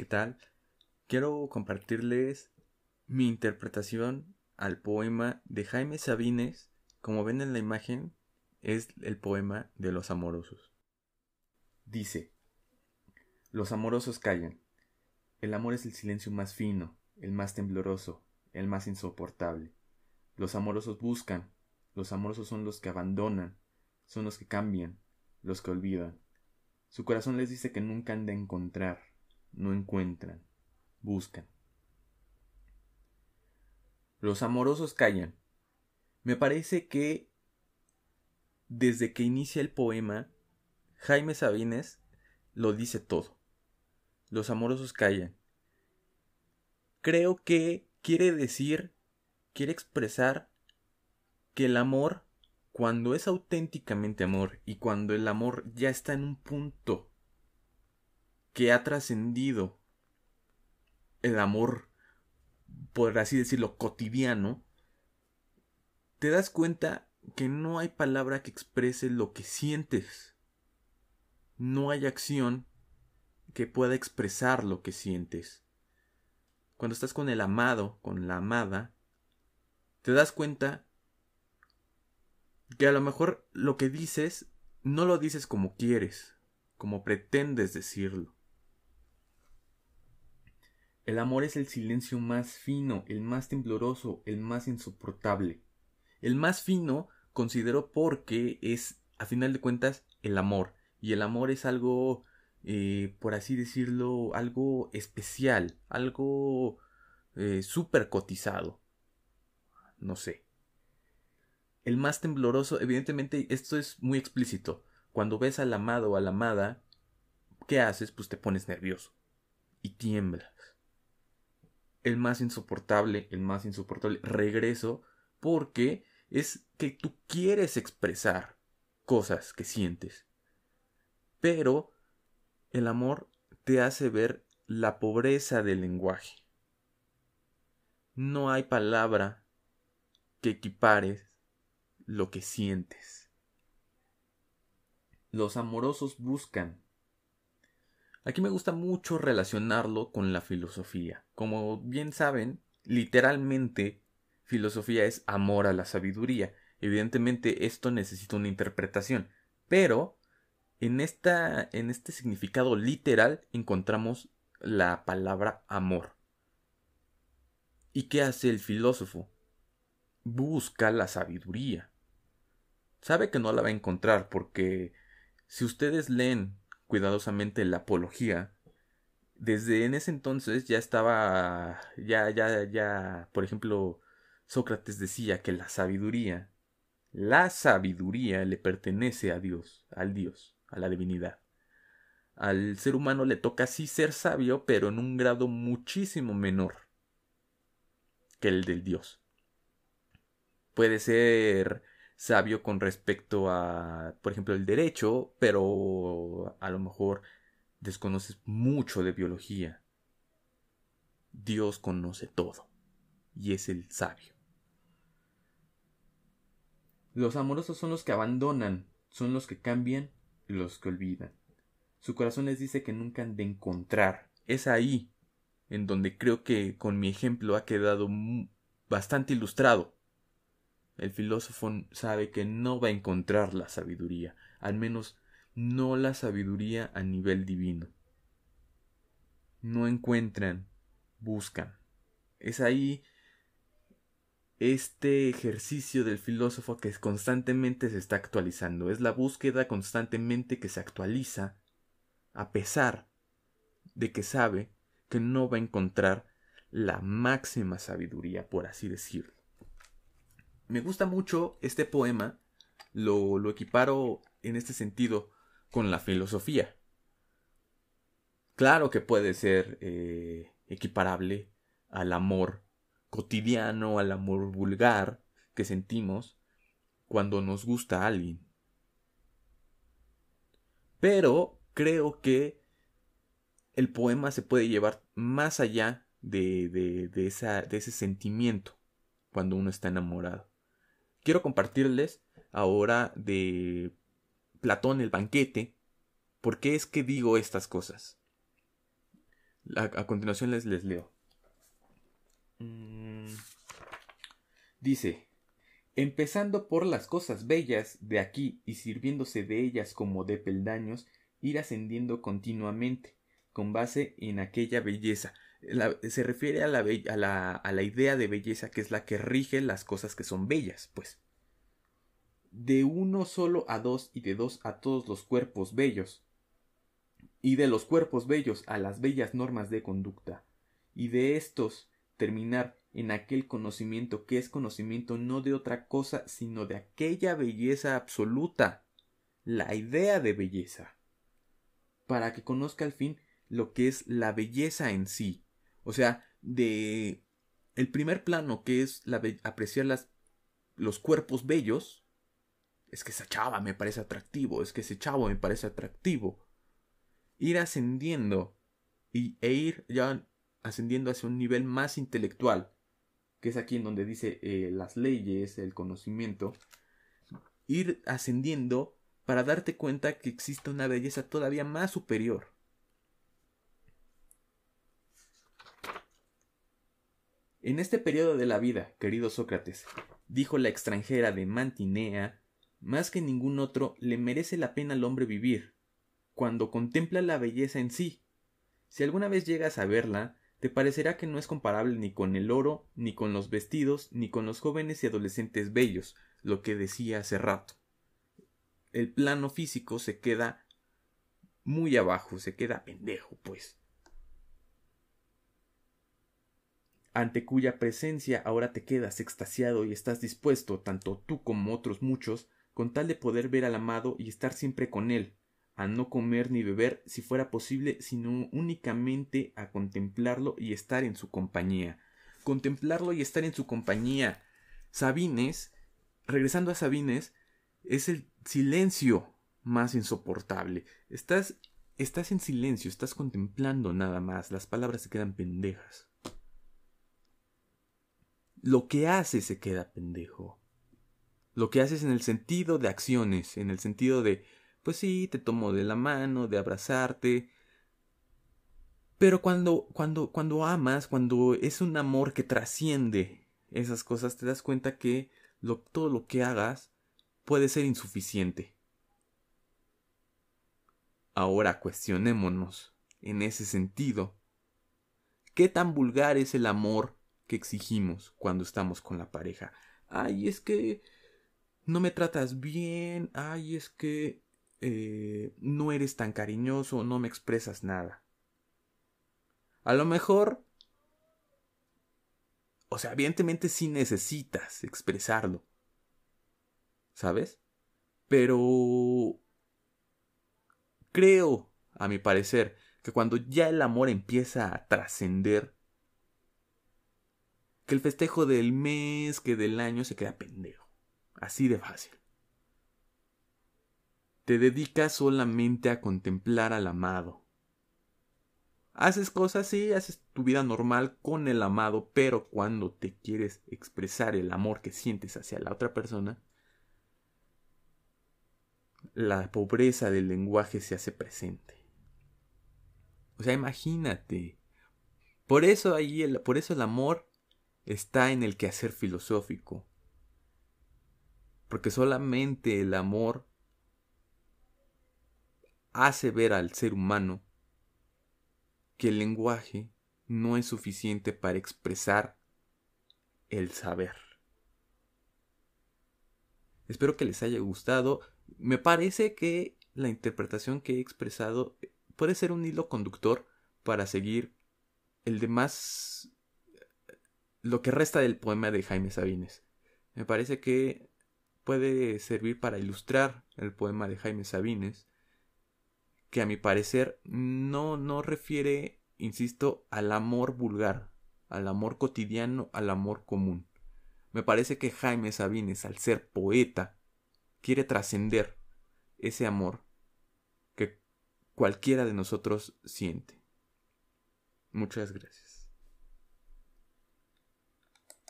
¿qué tal? Quiero compartirles mi interpretación al poema de Jaime Sabines. Como ven en la imagen, es el poema de los amorosos. Dice, los amorosos callan. El amor es el silencio más fino, el más tembloroso, el más insoportable. Los amorosos buscan, los amorosos son los que abandonan, son los que cambian, los que olvidan. Su corazón les dice que nunca han de encontrar, no encuentran, buscan. Los amorosos callan. Me parece que desde que inicia el poema, Jaime Sabines lo dice todo. Los amorosos callan. Creo que quiere decir, quiere expresar que el amor cuando es auténticamente amor y cuando el amor ya está en un punto que ha trascendido el amor, por así decirlo, cotidiano, te das cuenta que no hay palabra que exprese lo que sientes. No hay acción que pueda expresar lo que sientes. Cuando estás con el amado, con la amada, te das cuenta que a lo mejor lo que dices no lo dices como quieres, como pretendes decirlo. El amor es el silencio más fino, el más tembloroso, el más insoportable. El más fino considero porque es, a final de cuentas, el amor. Y el amor es algo, eh, por así decirlo, algo especial, algo eh, súper cotizado. No sé. El más tembloroso, evidentemente esto es muy explícito. Cuando ves al amado o a la amada, ¿qué haces? Pues te pones nervioso y tiemblas. El más insoportable, el más insoportable, regreso porque es que tú quieres expresar cosas que sientes. Pero el amor te hace ver la pobreza del lenguaje. No hay palabra que equipares lo que sientes. Los amorosos buscan. Aquí me gusta mucho relacionarlo con la filosofía. Como bien saben, literalmente filosofía es amor a la sabiduría. Evidentemente esto necesita una interpretación, pero en, esta, en este significado literal encontramos la palabra amor. ¿Y qué hace el filósofo? Busca la sabiduría sabe que no la va a encontrar porque si ustedes leen cuidadosamente la apología, desde en ese entonces ya estaba, ya, ya, ya, por ejemplo, Sócrates decía que la sabiduría, la sabiduría le pertenece a Dios, al Dios, a la divinidad. Al ser humano le toca sí ser sabio, pero en un grado muchísimo menor que el del Dios. Puede ser sabio con respecto a, por ejemplo, el derecho, pero a lo mejor desconoces mucho de biología. Dios conoce todo y es el sabio. Los amorosos son los que abandonan, son los que cambian los que olvidan. Su corazón les dice que nunca han de encontrar. Es ahí en donde creo que con mi ejemplo ha quedado bastante ilustrado. El filósofo sabe que no va a encontrar la sabiduría, al menos no la sabiduría a nivel divino. No encuentran, buscan. Es ahí este ejercicio del filósofo que constantemente se está actualizando. Es la búsqueda constantemente que se actualiza a pesar de que sabe que no va a encontrar la máxima sabiduría, por así decirlo me gusta mucho este poema, lo, lo equiparo en este sentido con la filosofía. Claro que puede ser eh, equiparable al amor cotidiano, al amor vulgar que sentimos cuando nos gusta a alguien. Pero creo que el poema se puede llevar más allá de, de, de, esa, de ese sentimiento cuando uno está enamorado quiero compartirles ahora de Platón el banquete. ¿Por qué es que digo estas cosas? A, continuación les, les leo. Mm. Dice, empezando por las cosas bellas de aquí y sirviéndose de ellas como de peldaños, ir ascendiendo continuamente, con base en aquella belleza. Se refiere a la, a, la, idea de belleza que es la que rige las cosas que son bellas, pues. De uno solo a dos y de dos a todos los cuerpos bellos, y de los cuerpos bellos a las bellas normas de conducta, y de estos terminar en aquel conocimiento que es conocimiento no de otra cosa, sino de aquella belleza absoluta, la idea de belleza, para que conozca al fin lo que es la belleza en sí, o sea, de el primer plano que es la apreciar las, los cuerpos bellos, es que esa chava me parece atractivo, es que ese chavo me parece atractivo, ir ascendiendo y, e ir ya ascendiendo hacia un nivel más intelectual, que es aquí en donde dice eh, las leyes, el conocimiento, ir ascendiendo para darte cuenta que existe una belleza todavía más superior. En este periodo de la vida, querido Sócrates, dijo la extranjera de Mantinea, más que ningún otro le merece la pena al hombre vivir, cuando contempla la belleza en sí. Si alguna vez llegas a verla, te parecerá que no es comparable ni con el oro, ni con los vestidos, ni con los jóvenes y adolescentes bellos, lo que decía hace rato. El plano físico se queda muy abajo, se queda pendejo, pues. Ante cuya presencia ahora te quedas extasiado y estás dispuesto, tanto tú como otros muchos, con tal de poder ver al amado y estar siempre con él, a no comer ni beber si fuera posible, sino únicamente a contemplarlo y estar en su compañía. Contemplarlo y estar en su compañía. Sabines, regresando a Sabines, es el silencio más insoportable. Estás estás en silencio, estás contemplando nada más, las palabras se quedan pendejas. Lo que haces se queda pendejo. Lo que haces en el sentido de acciones, en el sentido de pues sí, te tomo de la mano, de abrazarte. Pero cuando, cuando, cuando amas, cuando es un amor que trasciende esas cosas, te das cuenta que todo lo que hagas puede ser insuficiente. Ahora cuestionémonos, en ese sentido, ¿qué tan vulgar es el amor que exigimos cuando estamos con la pareja? Ay, es que no me tratas bien, ay, es que eh, no eres tan cariñoso, no me expresas nada. A lo mejor, o sea, evidentemente sí necesitas expresarlo, ¿sabes? Pero creo, a mi parecer, que cuando ya el amor empieza a trascender, que el festejo del mes, que del año se queda pendejo. Así de fácil. Te dedicas solamente a contemplar al amado. Haces cosas, sí, haces tu vida normal con el amado, pero cuando te quieres expresar el amor que sientes hacia la otra persona, la pobreza del lenguaje se hace presente. O sea, imagínate. Por eso ahí el, por eso el amor está en el quehacer filosófico. Porque solamente el amor hace ver al ser humano que el lenguaje no es suficiente para expresar el saber. Espero que les haya gustado. Me parece que la interpretación que he expresado puede ser un hilo conductor para seguir el demás lo que resta del poema de Jaime Sabines. Me parece que puede servir para ilustrar el poema de Jaime Sabines que a mi parecer no, no refiere, insisto, al amor vulgar, al amor cotidiano, al amor común. Me parece que Jaime Sabines, al ser poeta, quiere trascender ese amor que cualquiera de nosotros siente. Muchas gracias.